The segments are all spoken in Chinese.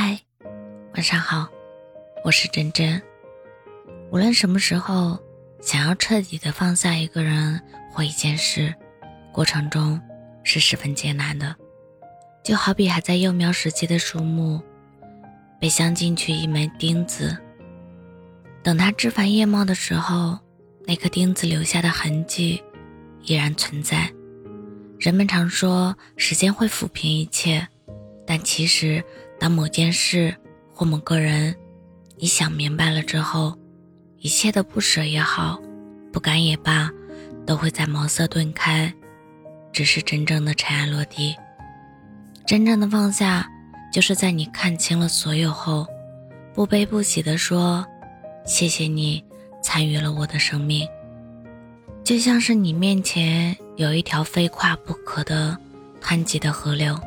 嗨，晚上好，我是真真。无论什么时候，想要彻底的放下一个人或一件事，过程中是十分艰难的。就好比还在幼苗时期的树木，被镶进去一枚钉子，等它枝繁叶茂的时候，那颗钉子留下的痕迹依然存在。人们常说时间会抚平一切，但其实。当某件事或某个人，你想明白了之后，一切的不舍也好，不甘也罢，都会在茅塞顿开，只是真正的尘埃落地。真正的放下，就是在你看清了所有后，不悲不喜地说：“谢谢你参与了我的生命。”就像是你面前有一条非跨不可的湍急的河流。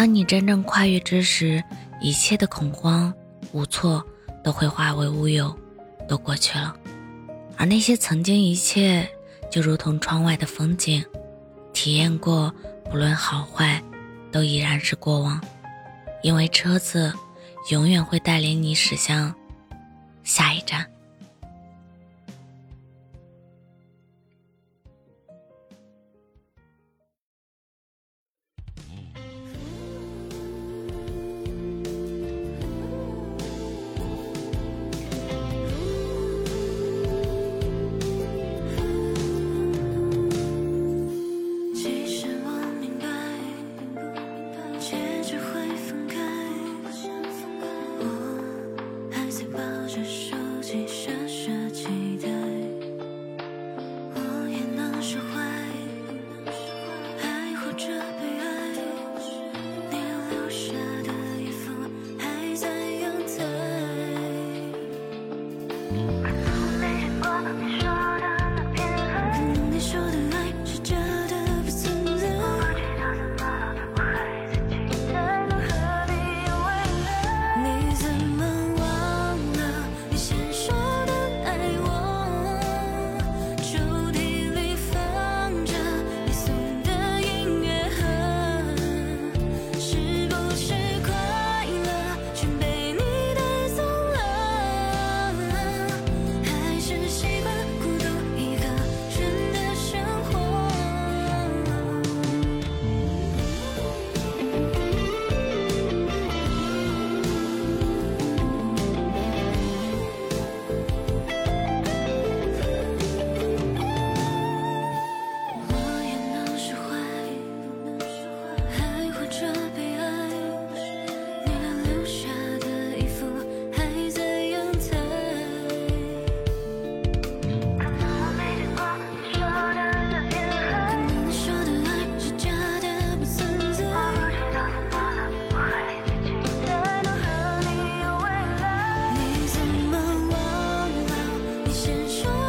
当你真正跨越之时，一切的恐慌、无措都会化为乌有，都过去了。而那些曾经一切就如同窗外的风景，体验过，不论好坏，都依然是过往。因为车子永远会带领你驶向下一站。闪烁